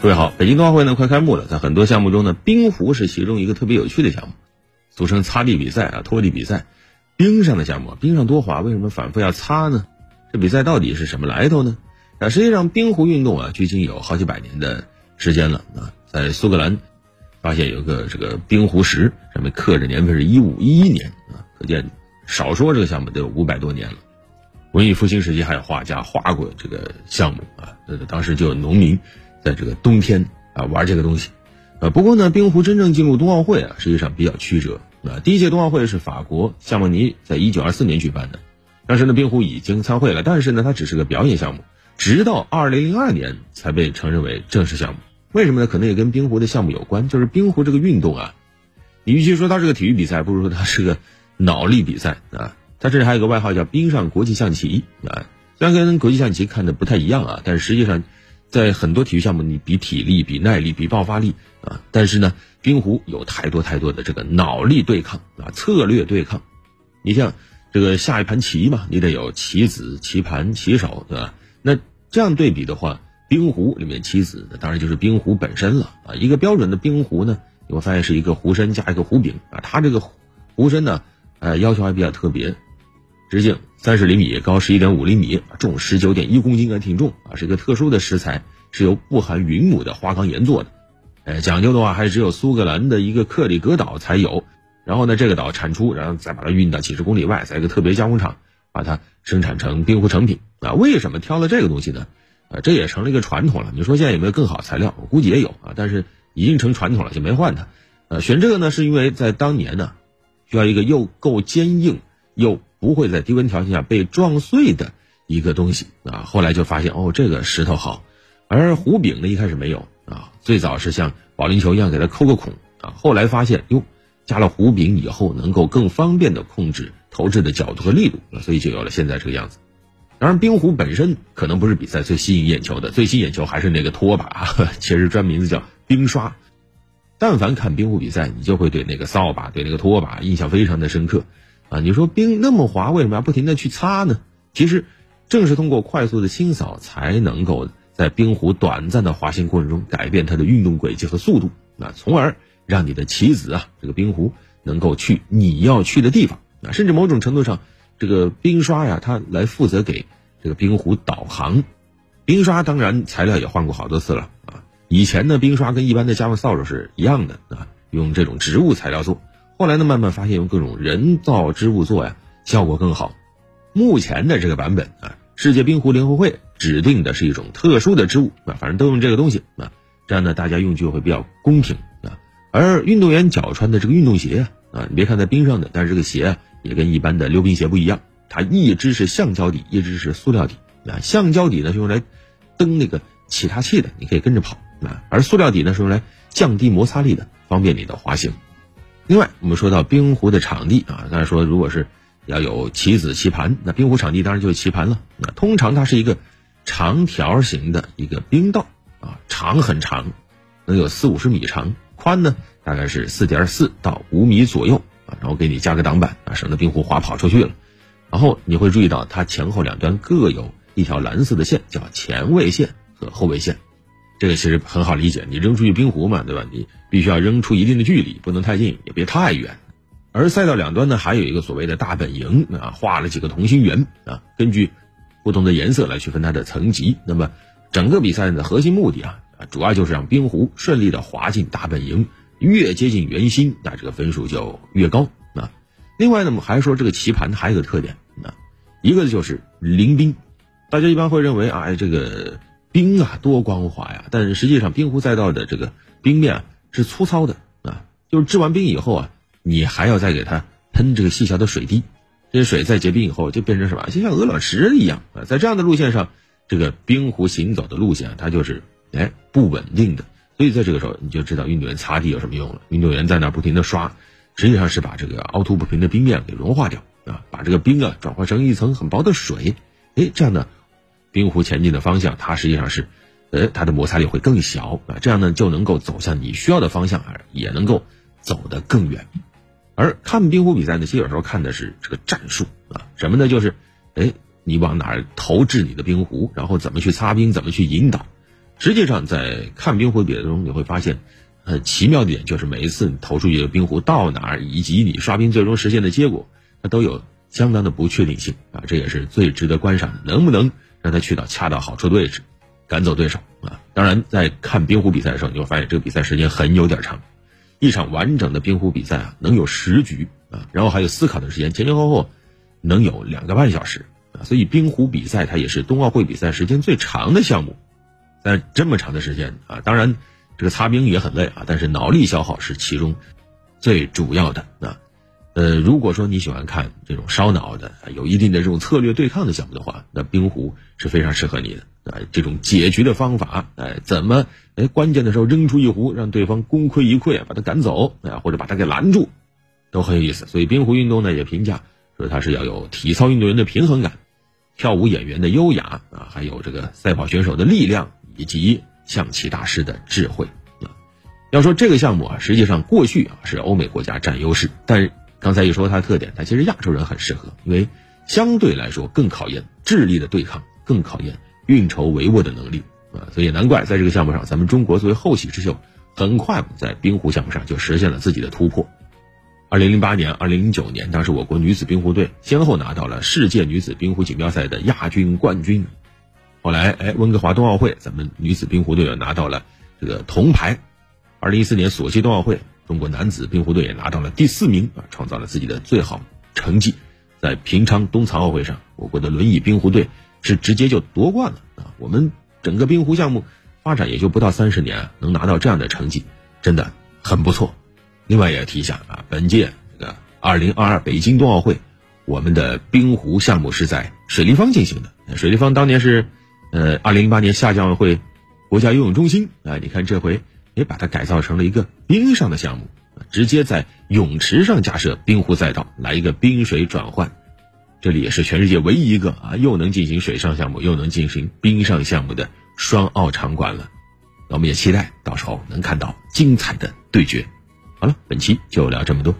各位好，北京冬奥会呢快开幕了，在很多项目中呢，冰壶是其中一个特别有趣的项目，俗称擦地比赛啊、拖地比赛。冰上的项目，冰上多滑，为什么反复要擦呢？这比赛到底是什么来头呢？啊，实际上冰壶运动啊，距今有好几百年的时间了啊，在苏格兰发现有个这个冰壶石，上面刻着年份是一五一一年啊，可见少说这个项目都有五百多年了。文艺复兴时期还有画家画过这个项目啊，呃，当时就有农民。在这个冬天啊玩这个东西，呃，不过呢，冰壶真正进入冬奥会啊，实际上比较曲折啊。第一届冬奥会是法国夏莫尼在一九二四年举办的，当时呢，冰壶已经参会了，但是呢，它只是个表演项目，直到二零零二年才被承认为正式项目。为什么呢？可能也跟冰壶的项目有关，就是冰壶这个运动啊，你与其说它是个体育比赛，不如说它是个脑力比赛啊。它这里还有个外号叫“冰上国际象棋”啊，虽然跟国际象棋看的不太一样啊，但是实际上。在很多体育项目，你比体力、比耐力、比爆发力啊，但是呢，冰壶有太多太多的这个脑力对抗啊，策略对抗。你像这个下一盘棋嘛，你得有棋子、棋盘、棋手，对吧？那这样对比的话，冰壶里面棋子，那当然就是冰壶本身了啊。一个标准的冰壶呢，你会发现是一个壶身加一个壶柄啊，它这个壶身呢，呃，要求还比较特别。直径三十厘米，高十一点五厘米，重十九点一公斤，啊，挺重啊，是一个特殊的石材，是由不含云母的花岗岩做的。哎，讲究的话，还只有苏格兰的一个克里格岛才有。然后呢，这个岛产出，然后再把它运到几十公里外，在一个特别加工厂把它生产成冰壶成品。啊，为什么挑了这个东西呢？啊，这也成了一个传统了。你说现在有没有更好的材料？我估计也有啊，但是已经成传统了，就没换它。呃，选这个呢，是因为在当年呢，需要一个又够坚硬又。不会在低温条件下被撞碎的一个东西啊！后来就发现哦，这个石头好，而壶柄呢一开始没有啊，最早是像保龄球一样给它抠个孔啊。后来发现哟，加了壶柄以后能够更方便的控制投掷的角度和力度，所以就有了现在这个样子。当然，冰壶本身可能不是比赛最吸引眼球的，最吸引眼球还是那个拖把啊，其实专名字叫冰刷。但凡看冰壶比赛，你就会对那个扫把、对那个拖把印象非常的深刻。啊，你说冰那么滑，为什么要不停的去擦呢？其实，正是通过快速的清扫，才能够在冰壶短暂的滑行过程中改变它的运动轨迹和速度，啊，从而让你的棋子啊，这个冰壶能够去你要去的地方，啊，甚至某种程度上，这个冰刷呀，它来负责给这个冰壶导航。冰刷当然材料也换过好多次了啊，以前的，冰刷跟一般的家用扫帚是一样的啊，用这种植物材料做。后来呢，慢慢发现用各种人造织物做呀，效果更好。目前的这个版本啊，世界冰壶联合会指定的是一种特殊的织物啊，反正都用这个东西啊，这样呢，大家用就会比较公平啊。而运动员脚穿的这个运动鞋啊，啊，你别看在冰上的，但是这个鞋啊，也跟一般的溜冰鞋不一样，它一只是橡胶底，一只是塑料底啊。橡胶底呢是用来蹬那个起踏器的，你可以跟着跑啊，而塑料底呢是用来降低摩擦力的，方便你的滑行。另外，我们说到冰壶的场地啊，刚才说如果是要有棋子、棋盘，那冰壶场地当然就是棋盘了。那通常它是一个长条形的一个冰道啊，长很长，能有四五十米长，宽呢大概是四点四到五米左右啊，然后给你加个挡板啊，省得冰壶滑跑出去了。然后你会注意到它前后两端各有一条蓝色的线，叫前卫线和后卫线。这个其实很好理解，你扔出去冰壶嘛，对吧？你必须要扔出一定的距离，不能太近，也别太远。而赛道两端呢，还有一个所谓的大本营啊，画了几个同心圆啊，根据不同的颜色来区分它的层级。那么整个比赛的核心目的啊，啊，主要就是让冰壶顺利的滑进大本营，越接近圆心，那这个分数就越高啊。另外呢，我们还说这个棋盘还有个特点啊，一个就是零冰，大家一般会认为啊，这个。冰啊，多光滑呀！但是实际上，冰壶赛道的这个冰面是粗糙的啊。就是制完冰以后啊，你还要再给它喷这个细小的水滴，这些水再结冰以后就变成什么？就像鹅卵石一样啊。在这样的路线上，这个冰壶行走的路线它就是哎不稳定的。所以在这个时候，你就知道运动员擦地有什么用了。运动员在那不停的刷，实际上是把这个凹凸不平的冰面给融化掉啊，把这个冰啊转化成一层很薄的水。哎，这样呢。冰壶前进的方向，它实际上是，呃，它的摩擦力会更小啊，这样呢就能够走向你需要的方向，而也能够走得更远。而看冰壶比赛呢，其实有时候看的是这个战术啊，什么呢？就是，哎，你往哪儿投掷你的冰壶，然后怎么去擦冰，怎么去引导。实际上，在看冰壶比赛中，你会发现，很奇妙的点就是每一次你投出去的冰壶到哪儿，以及你刷冰最终实现的结果，它都有相当的不确定性啊，这也是最值得观赏的，能不能让他去到恰到好处的位置，赶走对手啊？当然，在看冰壶比赛的时候，你会发现这个比赛时间很有点长，一场完整的冰壶比赛啊，能有十局啊，然后还有思考的时间，前前后后能有两个半小时啊，所以冰壶比赛它也是冬奥会比赛时间最长的项目。在这么长的时间啊，当然这个擦冰也很累啊，但是脑力消耗是其中最主要的啊。呃，如果说你喜欢看这种烧脑的、有一定的这种策略对抗的项目的话，那冰壶是非常适合你的啊。这种解决的方法，哎，怎么哎关键的时候扔出一壶，让对方功亏一篑，把他赶走啊，或者把他给拦住，都很有意思。所以冰壶运动呢也评价说它是要有体操运动员的平衡感，跳舞演员的优雅啊，还有这个赛跑选手的力量。以及象棋大师的智慧啊，要说这个项目啊，实际上过去啊是欧美国家占优势，但刚才一说它的特点，它其实亚洲人很适合，因为相对来说更考验智力的对抗，更考验运筹帷幄的能力啊，所以难怪在这个项目上，咱们中国作为后起之秀，很快在冰壶项目上就实现了自己的突破。二零零八年、二零零九年，当时我国女子冰壶队先后拿到了世界女子冰壶锦标赛的亚军、冠军。后来，哎，温哥华冬奥会，咱们女子冰壶队又拿到了这个铜牌。二零一四年索契冬奥会，中国男子冰壶队也拿到了第四名啊，创造了自己的最好成绩。在平昌冬残奥会上，我国的轮椅冰壶队是直接就夺冠了啊！我们整个冰壶项目发展也就不到三十年，能拿到这样的成绩，真的很不错。另外也提一下啊，本届这个二零二二北京冬奥会，我们的冰壶项目是在水立方进行的。水立方当年是。呃，二零零八年夏季奥运会，国家游泳中心啊，你看这回也把它改造成了一个冰上的项目，直接在泳池上架设冰壶赛道，来一个冰水转换。这里也是全世界唯一一个啊，又能进行水上项目，又能进行冰上项目的双奥场馆了。那我们也期待到时候能看到精彩的对决。好了，本期就聊这么多。